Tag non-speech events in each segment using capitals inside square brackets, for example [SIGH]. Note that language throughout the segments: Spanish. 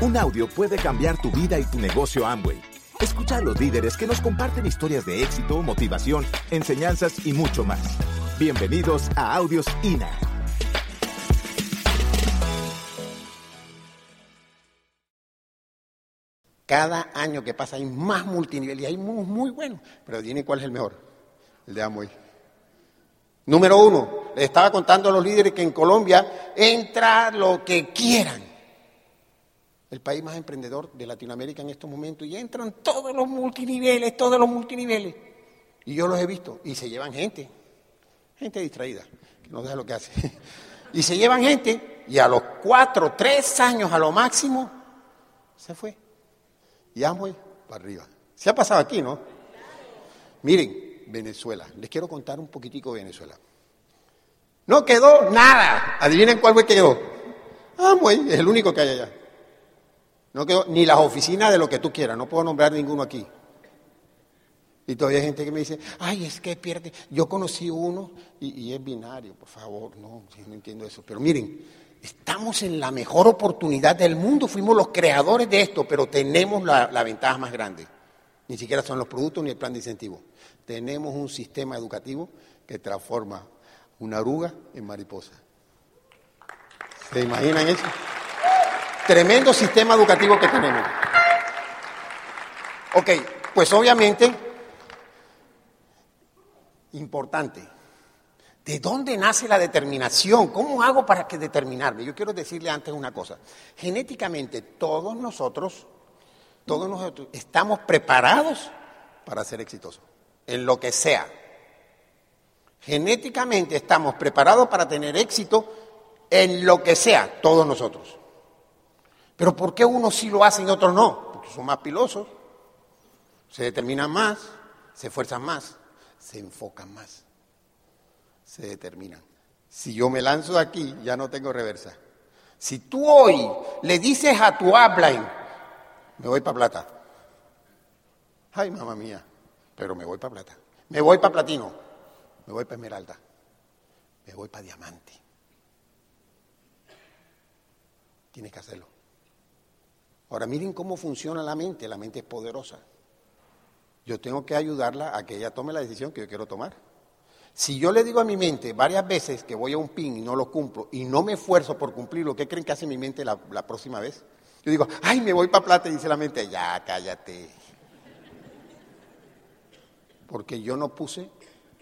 Un audio puede cambiar tu vida y tu negocio Amway. Escucha a los líderes que nos comparten historias de éxito, motivación, enseñanzas y mucho más. Bienvenidos a Audios INA. Cada año que pasa hay más multinivel y hay muy, muy buenos. Pero dime cuál es el mejor. El de Amway. Número uno, les estaba contando a los líderes que en Colombia entra lo que quieran. El país más emprendedor de Latinoamérica en estos momentos y entran todos los multiniveles, todos los multiniveles. Y yo los he visto y se llevan gente, gente distraída, que no deja lo que hace. [LAUGHS] Y se llevan gente y a los cuatro, tres años a lo máximo, se fue. Y Amway para arriba. Se ha pasado aquí, ¿no? Miren, Venezuela. Les quiero contar un poquitico de Venezuela. No quedó nada. Adivinen cuál fue que quedó. Amway es el único que hay allá. No quedó ni las oficinas de lo que tú quieras. No puedo nombrar ninguno aquí. Y todavía hay gente que me dice, ay, es que pierde. Yo conocí uno y, es binario, por favor. No, yo no entiendo eso. Pero miren, Estamos en la mejor oportunidad del mundo, fuimos los creadores de esto, pero tenemos la, la, ventaja más grande. Ni siquiera son los productos ni el plan de incentivo. Tenemos un sistema educativo que transforma una oruga en mariposa. ¿Se imaginan eso? Tremendo sistema educativo que tenemos. Ok, pues obviamente, importante, ¿De dónde nace la determinación? ¿Cómo hago para que determinarme? Yo quiero decirle antes una cosa. Genéticamente todos nosotros, todos nosotros estamos preparados para ser exitosos, en lo que sea. Genéticamente estamos preparados para tener éxito en lo que sea, todos nosotros. Pero ¿por qué unos sí lo hacen y otros no? Porque son más pilosos, se determinan más, se esfuerzan más, se enfocan más se determinan. Si yo me lanzo de aquí, ya no tengo reversa. Si tú hoy le dices a tu upline, me voy para plata. Ay, mamá mía, pero me voy para plata. Me voy para platino. Me voy para esmeralda. Me voy para diamante. Tienes que hacerlo. Ahora miren cómo funciona la mente. La mente es poderosa. Yo tengo que ayudarla a que ella tome la decisión que yo quiero tomar. Si yo le digo a mi mente varias veces que voy a un pin y no lo cumplo y no me esfuerzo por cumplirlo, ¿qué creen que hace mi mente la, próxima vez? Yo digo, ay, me voy para plata y dice la mente, ya, cállate. Porque yo no puse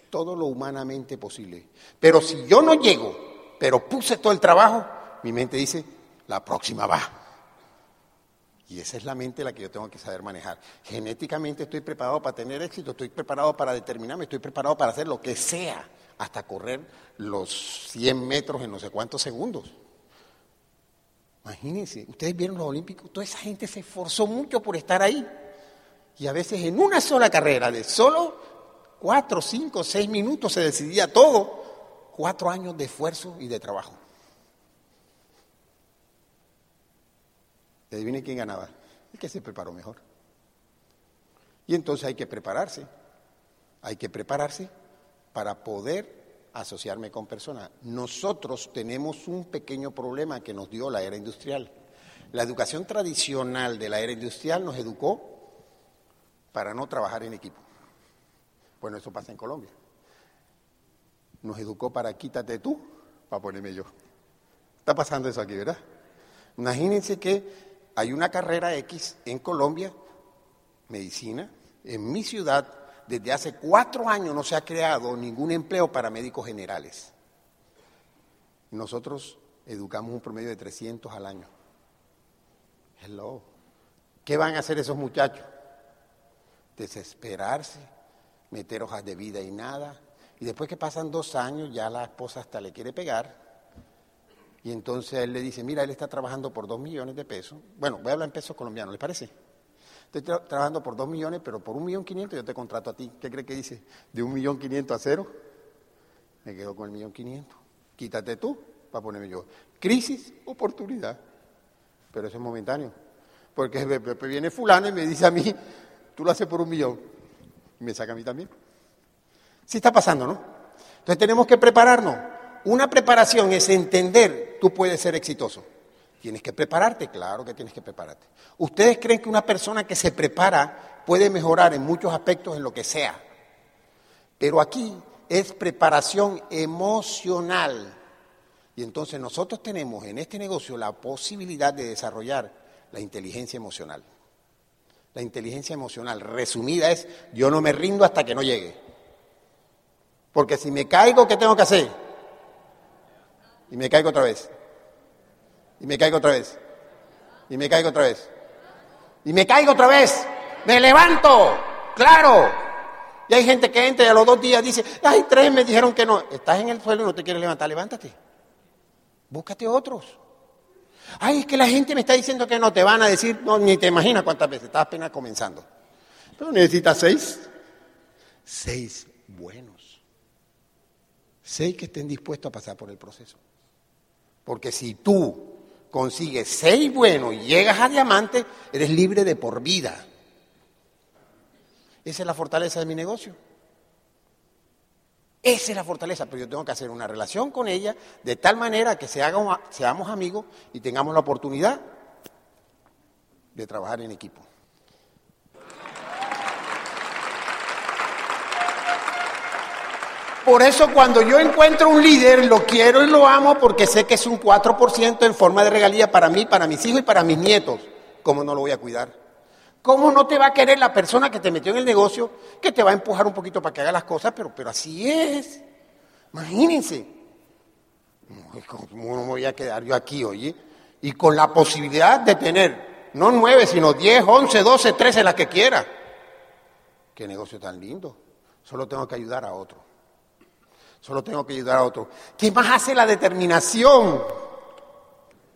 todo lo humanamente posible. Pero si yo no llego, pero puse todo el trabajo, mi mente dice, la próxima va. Y esa es la mente la que yo tengo que saber manejar. Genéticamente estoy preparado para tener éxito, estoy preparado para determinarme, estoy preparado para hacer lo que sea, hasta correr los 100 metros en no sé cuántos segundos. Imagínense, ustedes vieron los Olímpicos, toda esa gente se esforzó mucho por estar ahí. Y a veces en una sola carrera, de solo cuatro, cinco, seis minutos se decidía todo, cuatro años de esfuerzo y de trabajo. Y adivinen quién ganaba. El que se preparó mejor. Y entonces hay que prepararse. Hay que prepararse para poder asociarme con personas. Nosotros tenemos un pequeño problema que nos dio la era industrial. La educación tradicional de la era industrial nos educó para no trabajar en equipo. Bueno, eso pasa en Colombia. Nos educó para quítate tú, para ponerme yo. Está pasando eso aquí, ¿verdad? Imagínense que hay una carrera X en Colombia, medicina, en mi ciudad, desde hace cuatro años no se ha creado ningún empleo para médicos generales. Nosotros educamos un promedio de 300 al año. Hello. ¿Qué van a hacer esos muchachos? Desesperarse, meter hojas de vida y nada. Y después que pasan dos años, ya la esposa hasta le quiere pegar y entonces él le dice, mira, él está trabajando por dos millones de pesos. Bueno, voy a hablar en pesos colombianos, ¿le parece? Estoy tra trabajando por dos millones, pero por un millón quinientos yo te contrato a ti. ¿Qué cree que dice? De un millón quinientos a cero, me quedo con el millón quinientos. Quítate tú para ponerme yo. Crisis, oportunidad. Pero eso es momentáneo. Porque viene fulano y me dice a mí, tú lo haces por un millón. Y me saca a mí también. Sí está pasando, ¿no? Entonces tenemos que prepararnos. Una preparación es entender, tú puedes ser exitoso. Tienes que prepararte, claro que tienes que prepararte. ¿Ustedes creen que una persona que se prepara puede mejorar en muchos aspectos en lo que sea? Pero aquí es preparación emocional. Y entonces nosotros tenemos en este negocio la posibilidad de desarrollar la inteligencia emocional. La inteligencia emocional resumida es yo no me rindo hasta que no llegue. Porque si me caigo, ¿qué tengo que hacer? Y me caigo otra vez. Y me caigo otra vez. Y me caigo otra vez. Y me caigo otra vez. Me levanto. Claro. Y hay gente que entra y a los dos días dice, ay, tres me dijeron que no. Estás en el suelo y no te quieres levantar. Levántate. Búscate otros. Ay, es que la gente me está diciendo que no te van a decir, no, ni te imaginas cuántas veces. Estás apenas comenzando. Pero necesitas seis. Seis buenos. Seis que estén dispuestos a pasar por el proceso. Porque si tú consigues seis buenos y llegas a diamante, eres libre de por vida. Esa es la fortaleza de mi negocio. Esa es la fortaleza, pero yo tengo que hacer una relación con ella de tal manera que se seamos amigos y tengamos la oportunidad de trabajar en equipo. Por eso cuando yo encuentro un líder, lo quiero y lo amo porque sé que es un 4% en forma de regalía para mí, para mis hijos y para mis nietos. ¿Cómo no lo voy a cuidar? ¿Cómo no te va a querer la persona que te metió en el negocio, que te va a empujar un poquito para que haga las cosas? Pero, pero así es. Imagínense. ¿Cómo no voy a quedar yo aquí, oye? Y con la posibilidad de tener, no nueve, sino diez, once, doce, trece, las que quiera. Qué negocio tan lindo. Solo tengo que ayudar a otro. Solo tengo que ayudar a otro. ¿Qué más hace la determinación?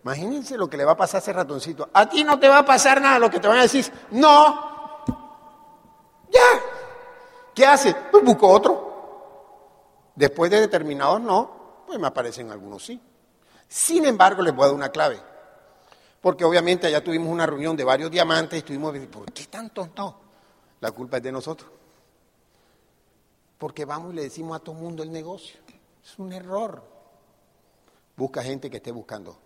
Imagínense lo que le va a pasar a ese ratoncito. A ti no te va a pasar nada, lo que te van a decir, no. Ya. ¿Qué hace? Pues busco otro. Después de determinados no, pues me aparecen algunos sí. Sin embargo, les voy a dar una clave. Porque obviamente allá tuvimos una reunión de varios diamantes y estuvimos, ¿por qué tantos no? La culpa es de nosotros. Porque vamos y le decimos a todo el mundo el negocio. Es un error. Busca gente que esté buscando.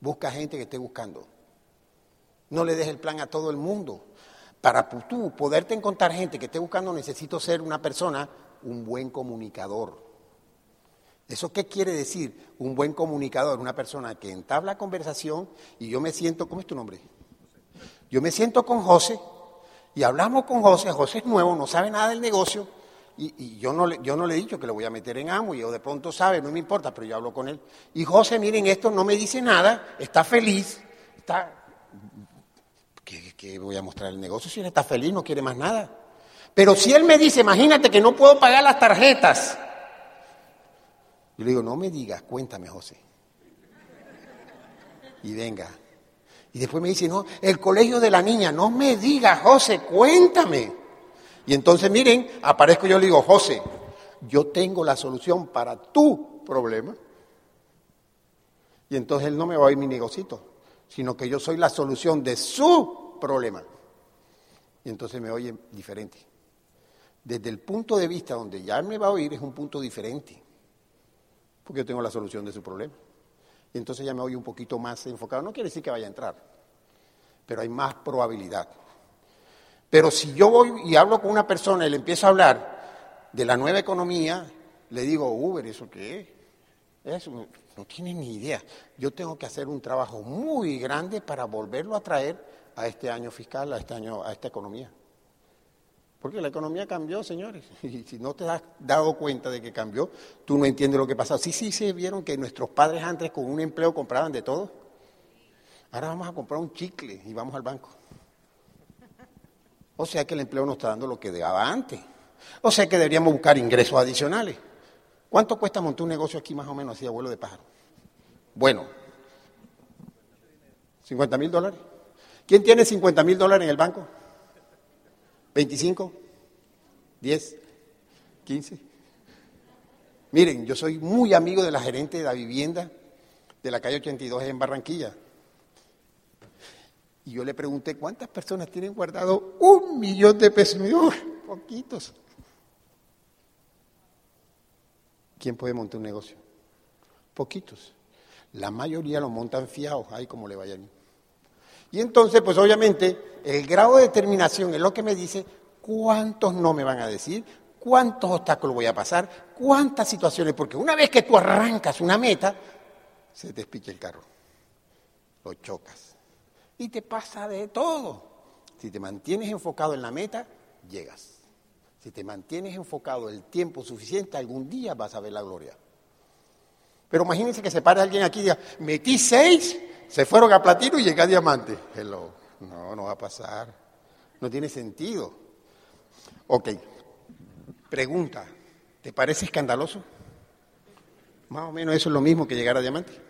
Busca gente que esté buscando. No le des el plan a todo el mundo. Para tú poderte encontrar gente que esté buscando, necesito ser una persona, un buen comunicador. ¿Eso qué quiere decir? Un buen comunicador, una persona que entabla conversación y yo me siento, ¿cómo es tu nombre? Yo me siento con José y hablamos con José, José es nuevo, no sabe nada del negocio, y, yo, no le, yo no le he dicho que lo voy a meter en amo, y yo de pronto sabe, no me importa, pero yo hablo con él. Y José, miren, esto no me dice nada, está feliz, está... ¿Qué, voy a mostrar el negocio si él está feliz, no quiere más nada? Pero si él me dice, imagínate que no puedo pagar las tarjetas, yo le digo, no me digas, cuéntame, José. Y venga, y después me dice, no, el colegio de la niña, no me digas, José, cuéntame. Y entonces miren, aparezco yo y le digo, José, yo tengo la solución para tu problema. Y entonces él no me va a oír mi negocito, sino que yo soy la solución de su problema. Y entonces me oye diferente. Desde el punto de vista donde ya me va a oír es un punto diferente, porque yo tengo la solución de su problema y entonces ya me oye un poquito más enfocado. No quiere decir que vaya a entrar, pero hay más probabilidad. Pero si yo voy y hablo con una persona y le empiezo a hablar de la nueva economía, le digo, Uber, ¿eso qué es? Eso no tiene ni idea. Yo tengo que hacer un trabajo muy grande para volverlo a traer a este año fiscal, a este año, a esta economía. Porque la economía cambió, señores. [LAUGHS] Y si no te has dado cuenta de que cambió, tú no entiendes lo que pasa. Sí, sí, se vieron que nuestros padres antes con un empleo compraban de todo. Ahora vamos a comprar un chicle y vamos al banco. O sea que el empleo nos está dando lo que daba antes. O sea que deberíamos buscar ingresos adicionales. ¿Cuánto cuesta montar un negocio aquí más o menos así, abuelo de pájaro? Bueno, 50 mil dólares. ¿Quién tiene 50 mil dólares en el banco? ¿25? ¿10? ¿15? Miren, yo soy muy amigo de la gerente de la vivienda de la calle 82 en Barranquilla. Y yo le pregunté, ¿cuántas personas tienen guardado un millón de pesos? Poquitos. ¿Quién puede montar un negocio? Poquitos. La mayoría lo montan fiados, ahí como le vayan. Y entonces, pues obviamente, el grado de determinación es lo que me dice cuántos no me van a decir, cuántos obstáculos voy a pasar, cuántas situaciones, porque una vez que tú arrancas una meta, se te el carro, lo chocas y te pasa de todo. Si te mantienes enfocado en la meta, llegas. Si te mantienes enfocado el tiempo suficiente, algún día vas a ver la gloria. Pero imagínense que se pare alguien aquí y diga, metí seis, se fueron a platino y llegué a diamante. Hello. No, no va a pasar. No tiene sentido. Ok. Pregunta, ¿te parece escandaloso? Más o menos eso es lo mismo que llegar a diamante.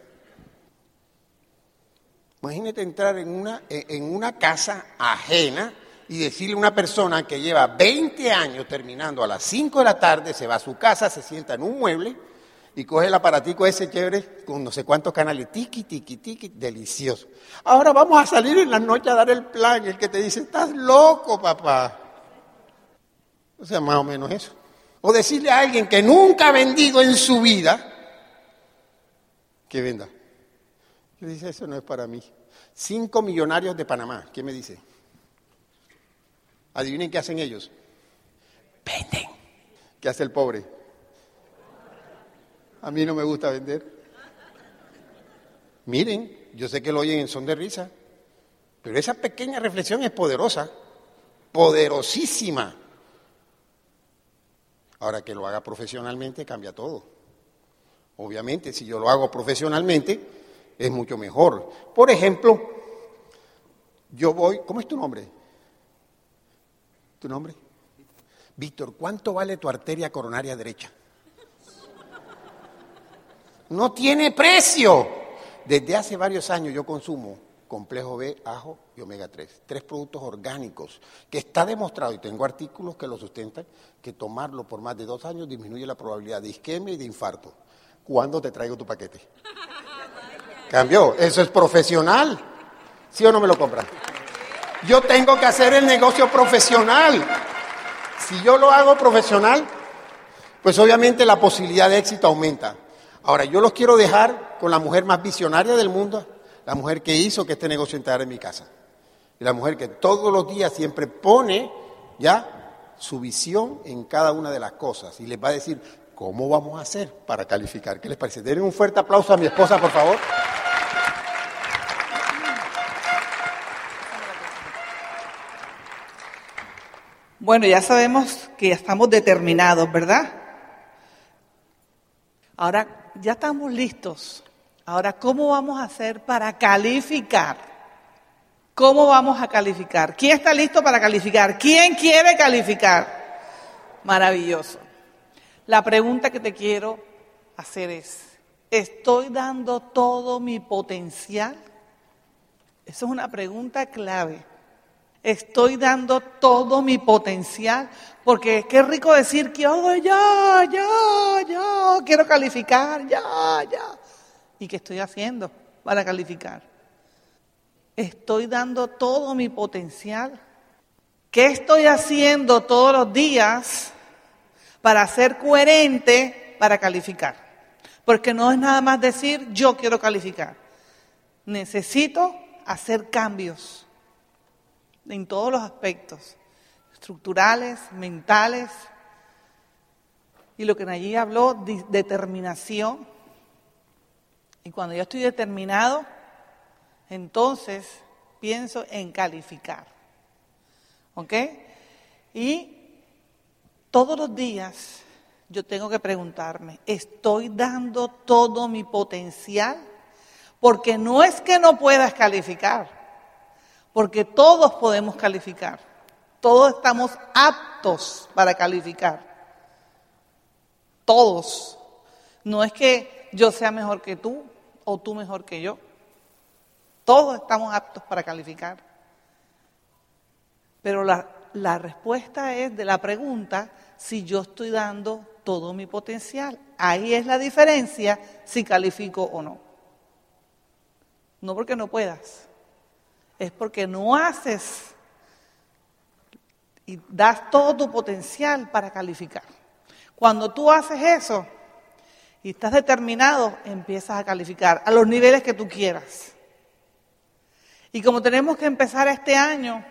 Imagínate entrar en una, en una casa ajena y decirle a una persona que lleva 20 años terminando a las 5 de la tarde, se va a su casa, se sienta en un mueble y coge el aparatico ese chévere con no sé cuántos canales, tiki, tiki, tiki, delicioso. Ahora vamos a salir en la noche a dar el plan, el que te dice, estás loco, papá. O sea, más o menos eso. O decirle a alguien que nunca ha vendido en su vida, que venda. Y dice, eso no es para mí. Cinco millonarios de Panamá, ¿qué me dice? Adivinen qué hacen ellos. Venden. ¿Qué hace el pobre? A mí no me gusta vender. Miren, yo sé que lo oyen en son de risa, pero esa pequeña reflexión es poderosa, poderosísima. Ahora que lo haga profesionalmente cambia todo. Obviamente, si yo lo hago profesionalmente, es mucho mejor. Por ejemplo, yo voy, ¿cómo es tu nombre? ¿Tu nombre? Víctor, ¿cuánto vale tu arteria coronaria derecha? No tiene precio. Desde hace varios años yo consumo complejo B, ajo y omega 3. Tres productos orgánicos que está demostrado, y tengo artículos que lo sustentan, que tomarlo por más de dos años disminuye la probabilidad de isquemia y de infarto. ¿Cuándo te traigo tu paquete? Cambió. Eso es profesional. ¿Sí o no me lo compran? Yo tengo que hacer el negocio profesional. Si yo lo hago profesional, pues obviamente la posibilidad de éxito aumenta. Ahora, yo los quiero dejar con la mujer más visionaria del mundo, la mujer que hizo que este negocio entrara en mi casa. Y la mujer que todos los días siempre pone ya su visión en cada una de las cosas y les va a decir cómo vamos a hacer para calificar. ¿Qué les parece? Denle un fuerte aplauso a mi esposa, por favor. Bueno, ya sabemos que estamos determinados, ¿verdad? Ahora ya estamos listos. Ahora, ¿cómo vamos a hacer para calificar? ¿Cómo vamos a calificar? ¿Quién está listo para calificar? ¿Quién quiere calificar? Maravilloso. La pregunta que te quiero hacer es, ¿estoy dando todo mi potencial? Esa es una pregunta clave. Estoy dando todo mi potencial, porque qué rico decir que oh, ya, ya, ya, quiero calificar, ya, ya. ¿Y qué estoy haciendo para calificar? Estoy dando todo mi potencial. ¿Qué estoy haciendo todos los días para ser coherente para calificar? Porque no es nada más decir yo quiero calificar. Necesito hacer cambios en todos los aspectos, estructurales, mentales. Y lo que allí habló, determinación. Y cuando yo estoy determinado, entonces pienso en calificar. ¿Ok? Y todos los días yo tengo que preguntarme, ¿estoy dando todo mi potencial? Porque no es que no puedas calificar porque todos podemos calificar, todos estamos aptos para calificar, todos. No es que yo sea mejor que tú o tú mejor que yo, todos estamos aptos para calificar. Pero la, la respuesta es de la pregunta si yo estoy dando todo mi potencial. Ahí es la diferencia si califico o no. No porque no puedas es porque no haces y das todo tu potencial para calificar. Cuando tú haces eso, y estás determinado, empiezas a calificar a los niveles que tú quieras. Y como tenemos que empezar este año,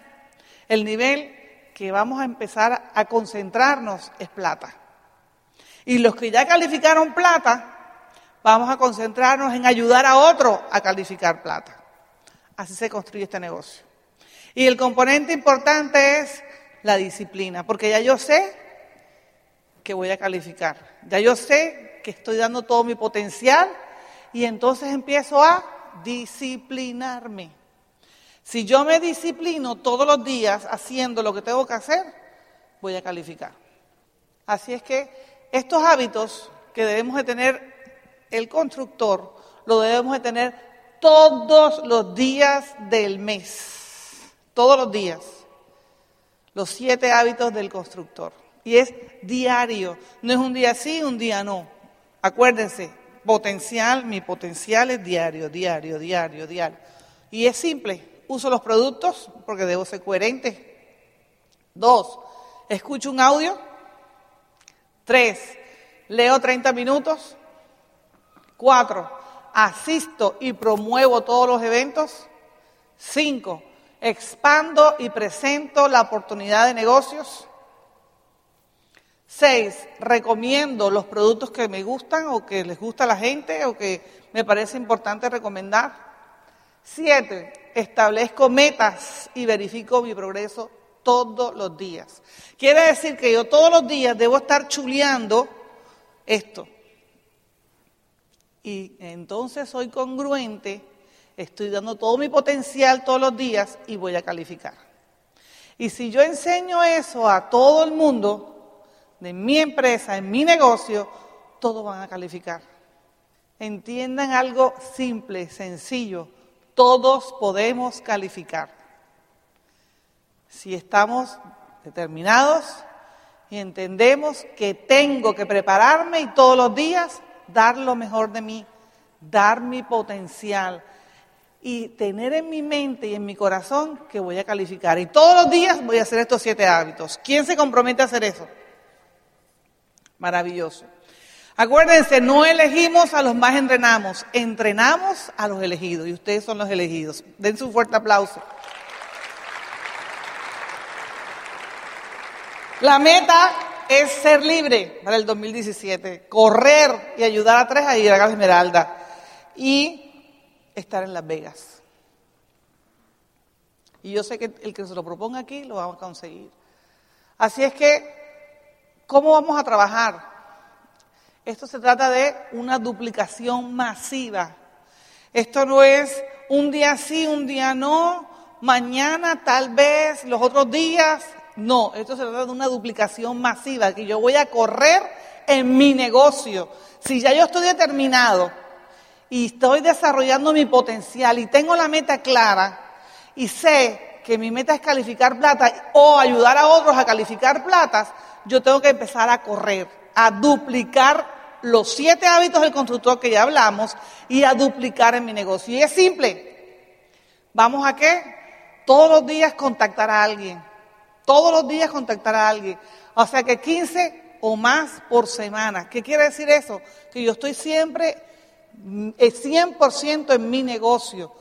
el nivel que vamos a empezar a concentrarnos es plata. Y los que ya calificaron plata, vamos a concentrarnos en ayudar a otro a calificar plata. Así se construye este negocio. Y el componente importante es la disciplina, porque ya yo sé que voy a calificar, ya yo sé que estoy dando todo mi potencial y entonces empiezo a disciplinarme. Si yo me disciplino todos los días haciendo lo que tengo que hacer, voy a calificar. Así es que estos hábitos que debemos de tener el constructor, lo debemos de tener todos los días del mes, todos los días, los siete hábitos del constructor. Y es diario, no es un día sí, un día no. Acuérdense, potencial, mi potencial es diario, diario, diario, diario. Y es simple, uso los productos porque debo ser coherente. Dos, escucho un audio. Tres, leo 30 minutos. Cuatro, asisto y promuevo todos los eventos. Cinco, expando y presento la oportunidad de negocios. Seis, recomiendo los productos que me gustan o que les gusta a la gente o que me parece importante recomendar. Siete, establezco metas y verifico mi progreso todos los días. Quiere decir que yo todos los días debo estar chuleando esto. Y entonces soy congruente, estoy dando todo mi potencial todos los días y voy a calificar. Y si yo enseño eso a todo el mundo, de mi empresa, en mi negocio, todos van a calificar. Entiendan algo simple, sencillo todos podemos calificar. Si estamos determinados y entendemos que tengo que prepararme y todos los días dar lo mejor de mí, dar mi potencial y tener en mi mente y en mi corazón que voy a calificar. Y todos los días voy a hacer estos siete hábitos. ¿Quién se compromete a hacer eso? Maravilloso. Acuérdense, no elegimos a los más entrenamos, entrenamos a los elegidos y ustedes son los elegidos. Den un fuerte aplauso. La meta es ser libre para el 2017, correr y ayudar a tres a ir a la Esmeralda y estar en Las Vegas. Y yo sé que el que se lo proponga aquí lo vamos a conseguir. Así es que, ¿cómo vamos a trabajar? Esto se trata de una duplicación masiva. Esto no es un día sí, un día no, mañana tal vez, los otros días. No, esto se trata de una duplicación masiva, que yo voy a correr en mi negocio. Si ya yo estoy determinado y estoy desarrollando mi potencial y tengo la meta clara y sé que mi meta es calificar plata o ayudar a otros a calificar platas, yo tengo que empezar a correr, a duplicar los siete hábitos del constructor que ya hablamos y a duplicar en mi negocio. Y es simple. ¿Vamos a qué? Todos los días contactar a alguien. Todos los días contactar a alguien. O sea que 15 o más por semana. ¿Qué quiere decir eso? Que yo estoy siempre 100% mm, en mi negocio.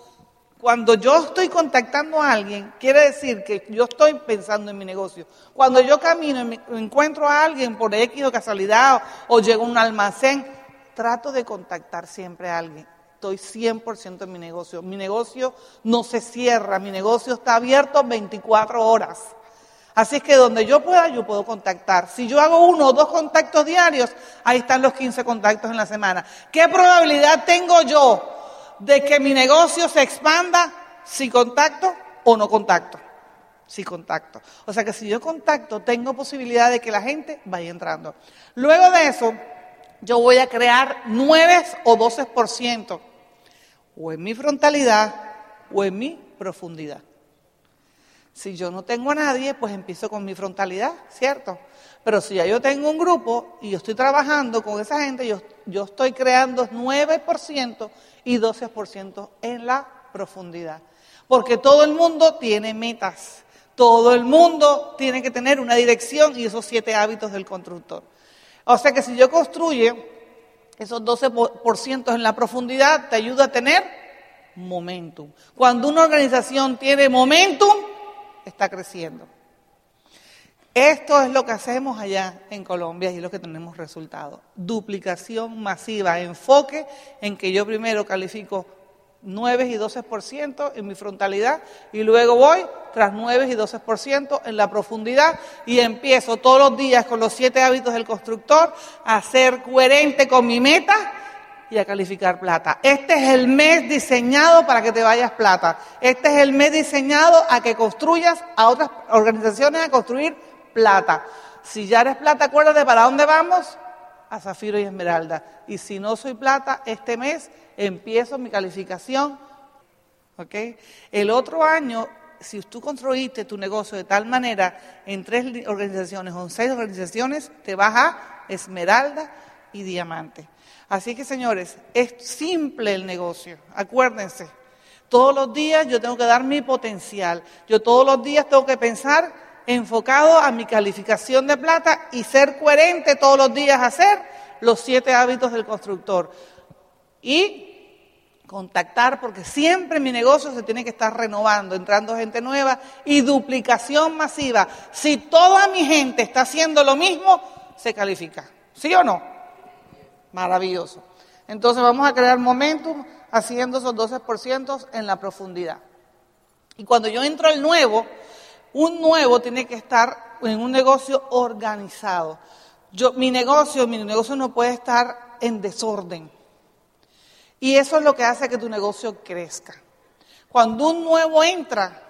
Cuando yo estoy contactando a alguien, quiere decir que yo estoy pensando en mi negocio. Cuando yo camino y encuentro a alguien por X o casualidad o, llego a un almacén, trato de contactar siempre a alguien. Estoy 100% en mi negocio. Mi negocio no se cierra, mi negocio está abierto 24 horas. Así es que donde yo pueda, yo puedo contactar. Si yo hago uno o dos contactos diarios, ahí están los 15 contactos en la semana. ¿Qué probabilidad tengo yo de que mi negocio se expanda si contacto o no contacto. Si contacto. O sea que si yo contacto, tengo posibilidad de que la gente vaya entrando. Luego de eso, yo voy a crear 9 o 12%, o en mi frontalidad o en mi profundidad. Si yo no tengo a nadie, pues empiezo con mi frontalidad, ¿cierto? Pero si ya yo tengo un grupo y yo estoy trabajando con esa gente, yo, yo estoy creando 9% y 12% en la profundidad. Porque todo el mundo tiene metas, todo el mundo tiene que tener una dirección y esos siete hábitos del constructor. O sea que si yo construye Esos 12% en la profundidad te ayuda a tener momentum. Cuando una organización tiene momentum, está creciendo. Esto es lo que hacemos allá en Colombia y lo que tenemos resultados. Duplicación masiva, enfoque en que yo primero califico 9 y 12% en mi frontalidad y luego voy tras 9 y 12% en la profundidad y empiezo todos los días con los siete hábitos del constructor a ser coherente con mi meta y a calificar plata. Este es el mes diseñado para que te vayas plata. Este es el mes diseñado a que construyas a otras organizaciones a construir plata. Si ya eres plata, acuérdate para dónde vamos a Zafiro y Esmeralda. Y si no soy plata, este mes empiezo mi calificación. ¿Ok? El otro año, si tú construiste tu negocio de tal manera en tres organizaciones o en seis organizaciones, te vas a Esmeralda y Diamante. Así que, señores, es simple el negocio. Acuérdense. Todos los días yo tengo que dar mi potencial. Yo todos los días tengo que pensar enfocado a mi calificación de plata y ser coherente todos los días hacer los siete hábitos del constructor. Y contactar, porque siempre mi negocio se tiene que estar renovando, entrando gente nueva y duplicación masiva. Si toda mi gente está haciendo lo mismo, se califica. ¿Sí o no? Maravilloso. Entonces vamos a crear momentum haciendo esos 12% en la profundidad. Y cuando yo entro al nuevo, un nuevo tiene que estar en un negocio organizado. Yo, mi negocio, mi negocio no puede estar en desorden. Y eso es lo que hace que tu negocio crezca. Cuando un nuevo entra,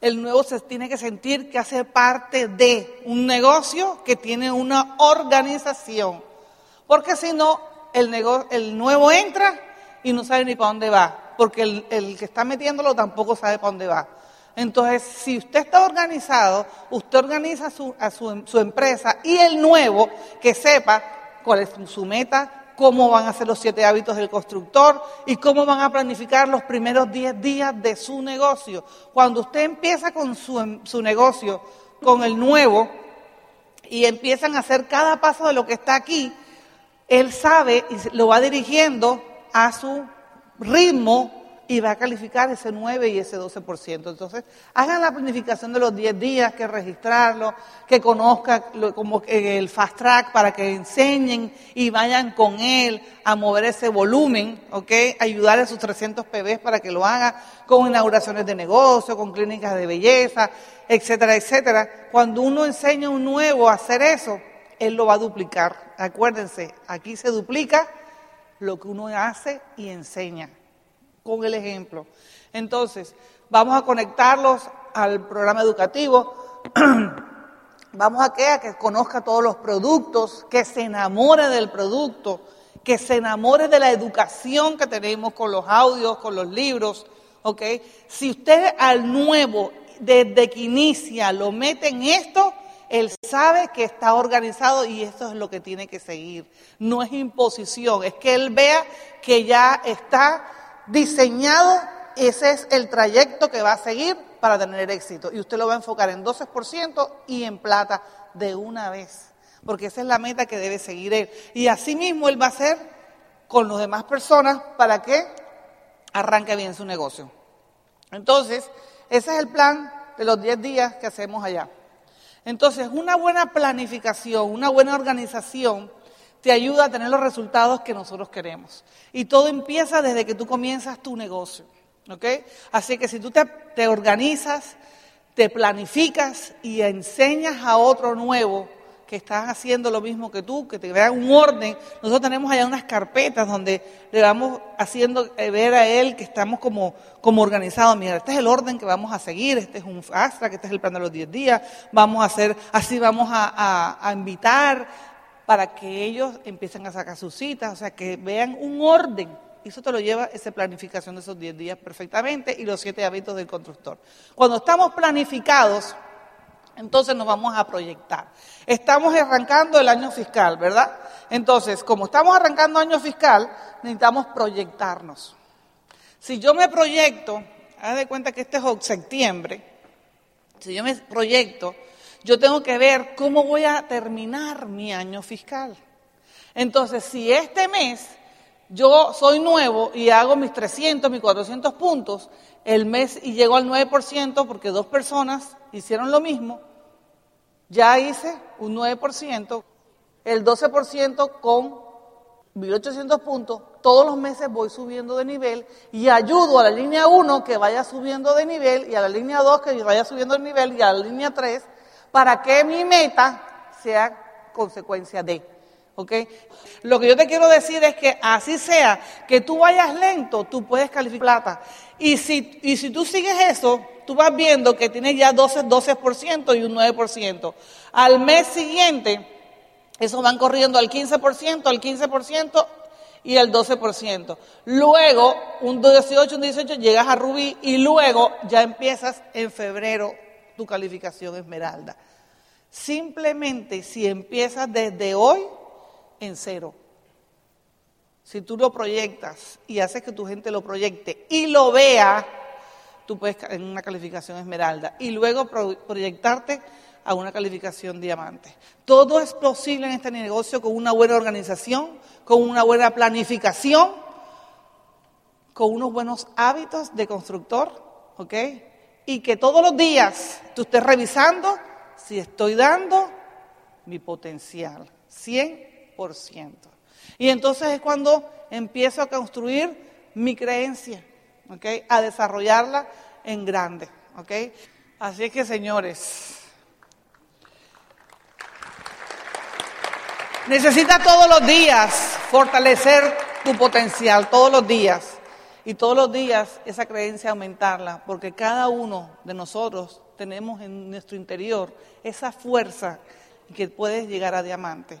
el nuevo se tiene que sentir que hace parte de un negocio que tiene una organización. Porque si no, el, el nuevo entra y no sabe ni para dónde va. Porque el, que está metiéndolo tampoco sabe para dónde va. Entonces, si usted está organizado, usted organiza su, a su, su, empresa y el nuevo que sepa cuál es su meta, cómo van a ser los siete hábitos del constructor y cómo van a planificar los primeros diez días de su negocio. Cuando usted empieza con su, su negocio, con el nuevo, y empiezan a hacer cada paso de lo que está aquí, él sabe y lo va dirigiendo a su ritmo y va a calificar ese 9 y ese 12%. Entonces, hagan la planificación de los 10 días, que registrarlo, que conozcan como el fast track para que enseñen y vayan con él a mover ese volumen, ¿ok? Ayudar a sus 300 PBs para que lo haga con inauguraciones de negocio, con clínicas de belleza, etcétera, etcétera. Cuando uno enseña a un nuevo a hacer eso, él lo va a duplicar. Acuérdense, aquí se duplica lo que uno hace y enseña con el ejemplo. Entonces, vamos a conectarlos al programa educativo. [CLEARS THROAT] vamos a que, a que conozca todos los productos, que se enamore del producto, que se enamore de la educación que tenemos con los audios, con los libros. ¿ok? Si usted al nuevo, desde que inicia, lo mete en esto, él sabe que está organizado y esto es lo que tiene que seguir. No es imposición, es que él vea que ya está diseñado, ese es el trayecto que va a seguir para tener éxito. Y usted lo va a enfocar en 12% y en plata de una vez, porque esa es la meta que debe seguir él. Y así mismo él va a hacer con las demás personas para que arranque bien su negocio. Entonces, ese es el plan de los 10 días que hacemos allá. Entonces, una buena planificación, una buena organización te ayuda a tener los resultados que nosotros queremos. Y todo empieza desde que tú comienzas tu negocio. Así que si tú te, te organizas, te planificas y enseñas a otro nuevo que estás haciendo lo mismo que tú, que te vea un orden. Nosotros tenemos allá unas carpetas donde le vamos haciendo eh, ver a él que estamos como, como organizados. Mira, este es el orden que vamos a seguir, este es un astra, que este es el plan de los 10 días, vamos a hacer, así vamos a, a, a invitar para que ellos empiecen a sacar sus citas, o sea, que vean un orden. Y eso te lo lleva esa planificación de esos 10 días perfectamente y los siete hábitos del constructor. Cuando estamos planificados, entonces nos vamos a proyectar. Estamos arrancando el año fiscal, ¿verdad? Entonces, como estamos arrancando año fiscal, necesitamos proyectarnos. Si yo me proyecto, haz de cuenta que este es septiembre, si yo me proyecto, yo tengo que ver cómo voy a terminar mi año fiscal. Entonces, si este mes yo soy nuevo y hago mis 300, mis 400 puntos, el mes y llego al 9% porque dos personas hicieron lo mismo, ya hice un 9%, el 12% con 1800 puntos, todos los meses voy subiendo de nivel y ayudo a la línea 1 que vaya subiendo de nivel y a la línea 2 que vaya subiendo de nivel y a la línea 3 para que mi meta sea consecuencia de. Lo que yo te quiero decir es que así sea, que tú vayas lento, tú puedes calificar plata. Y si, y si tú sigues eso, tú vas viendo que tienes ya 12, 12% y un 9%. Al mes siguiente, eso van corriendo al 15%, al 15% y al 12%. Luego, un 18, un 18, llegas a Rubí y luego ya empiezas en febrero tu calificación Esmeralda. Simplemente si empiezas desde hoy, en cero. Si tú lo proyectas y haces que tu gente lo proyecte y lo vea, tú puedes en una calificación esmeralda y luego proyectarte a una calificación diamante. Todo es posible en este negocio con una buena organización, con una buena planificación, con unos buenos hábitos de constructor, ¿ok? Y que todos los días tú estés revisando si estoy dando mi potencial, 100%. Y entonces es cuando empiezo a construir mi creencia, ¿ok? A desarrollarla en grande, ¿ok? Así que, señores, necesita todos los días fortalecer tu potencial, todos los días. Y todos los días esa creencia aumentarla, porque cada uno de nosotros tenemos en nuestro interior esa fuerza que puede llegar a diamante.